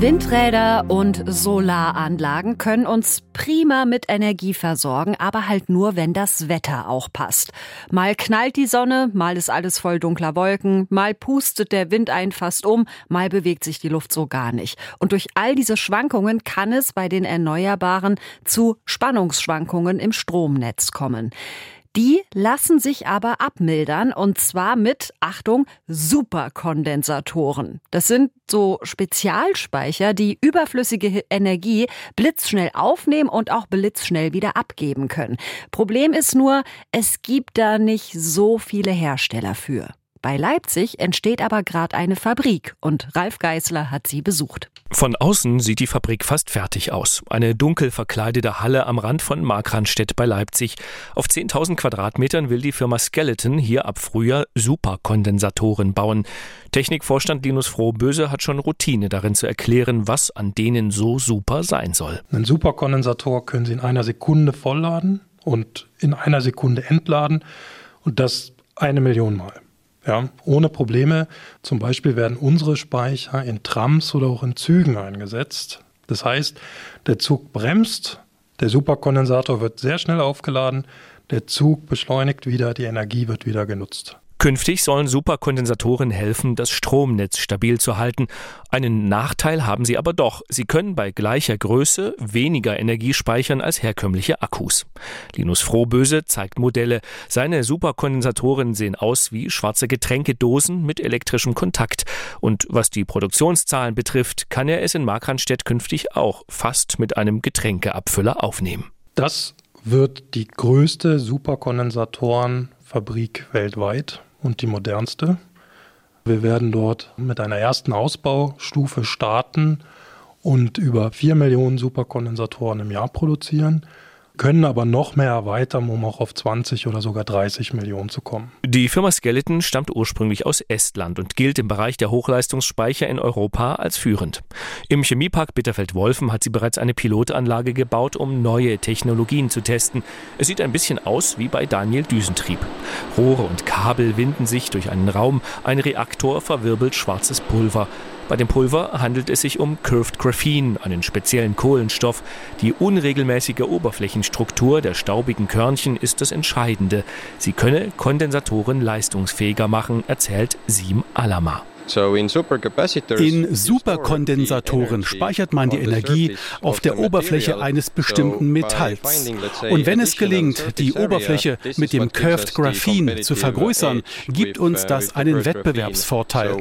Windräder und Solaranlagen können uns prima mit Energie versorgen, aber halt nur, wenn das Wetter auch passt. Mal knallt die Sonne, mal ist alles voll dunkler Wolken, mal pustet der Wind einen fast um, mal bewegt sich die Luft so gar nicht. Und durch all diese Schwankungen kann es bei den Erneuerbaren zu Spannungsschwankungen im Stromnetz kommen. Die lassen sich aber abmildern und zwar mit, Achtung, Superkondensatoren. Das sind so Spezialspeicher, die überflüssige Energie blitzschnell aufnehmen und auch blitzschnell wieder abgeben können. Problem ist nur, es gibt da nicht so viele Hersteller für. Bei Leipzig entsteht aber gerade eine Fabrik und Ralf Geißler hat sie besucht. Von außen sieht die Fabrik fast fertig aus. Eine dunkel verkleidete Halle am Rand von Markranstädt bei Leipzig. Auf 10.000 Quadratmetern will die Firma Skeleton hier ab Frühjahr Superkondensatoren bauen. Technikvorstand Linus Frohböse hat schon Routine darin zu erklären, was an denen so super sein soll. Ein Superkondensator können Sie in einer Sekunde vollladen und in einer Sekunde entladen und das eine Million Mal. Ja, ohne Probleme. Zum Beispiel werden unsere Speicher in Trams oder auch in Zügen eingesetzt. Das heißt, der Zug bremst, der Superkondensator wird sehr schnell aufgeladen, der Zug beschleunigt wieder, die Energie wird wieder genutzt. Künftig sollen Superkondensatoren helfen, das Stromnetz stabil zu halten. Einen Nachteil haben sie aber doch. Sie können bei gleicher Größe weniger Energie speichern als herkömmliche Akkus. Linus Frohböse zeigt Modelle. Seine Superkondensatoren sehen aus wie schwarze Getränkedosen mit elektrischem Kontakt. Und was die Produktionszahlen betrifft, kann er es in Markranstädt künftig auch fast mit einem Getränkeabfüller aufnehmen. Das wird die größte Superkondensatorenfabrik weltweit und die modernste. Wir werden dort mit einer ersten Ausbaustufe starten und über 4 Millionen Superkondensatoren im Jahr produzieren können aber noch mehr erweitern, um auch auf 20 oder sogar 30 Millionen zu kommen. Die Firma Skeleton stammt ursprünglich aus Estland und gilt im Bereich der Hochleistungsspeicher in Europa als führend. Im Chemiepark Bitterfeld-Wolfen hat sie bereits eine Pilotanlage gebaut, um neue Technologien zu testen. Es sieht ein bisschen aus wie bei Daniel Düsentrieb. Rohre und Kabel winden sich durch einen Raum, ein Reaktor verwirbelt schwarzes Pulver. Bei dem Pulver handelt es sich um Curved Graphene, einen speziellen Kohlenstoff. Die unregelmäßige Oberflächenstruktur der staubigen Körnchen ist das Entscheidende. Sie könne Kondensatoren leistungsfähiger machen, erzählt Sim Alama. In Superkondensatoren speichert man die Energie auf der Oberfläche eines bestimmten Metalls. Und wenn es gelingt, die Oberfläche mit dem Curved Graphene zu vergrößern, gibt uns das einen Wettbewerbsvorteil.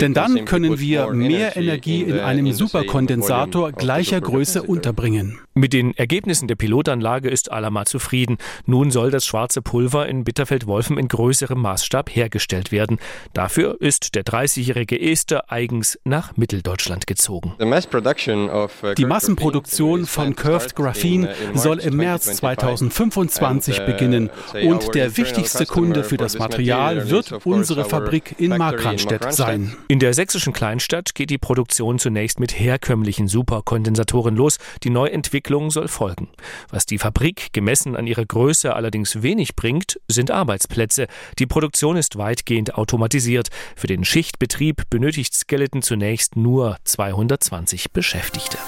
Denn dann können wir mehr Energie in einem Superkondensator gleicher Größe unterbringen. Mit den Ergebnissen der Pilotanlage ist Alama zufrieden. Nun soll das schwarze Pulver in Bitterfeld-Wolfen in größerem Maßstab hergestellt werden. Dafür ist der 30 30-jährige Esther eigens nach Mitteldeutschland gezogen. Uh, die Massenproduktion von Curved Graphene uh, soll im März 2025 uh, beginnen und der wichtigste Kunde für das Material wird unsere Fabrik in Markranstädt sein. In der sächsischen Kleinstadt geht die Produktion zunächst mit herkömmlichen Superkondensatoren los. Die Neuentwicklung soll folgen. Was die Fabrik gemessen an ihrer Größe allerdings wenig bringt, sind Arbeitsplätze. Die Produktion ist weitgehend automatisiert. Für den Schicht Betrieb benötigt Skeleton zunächst nur 220 Beschäftigte.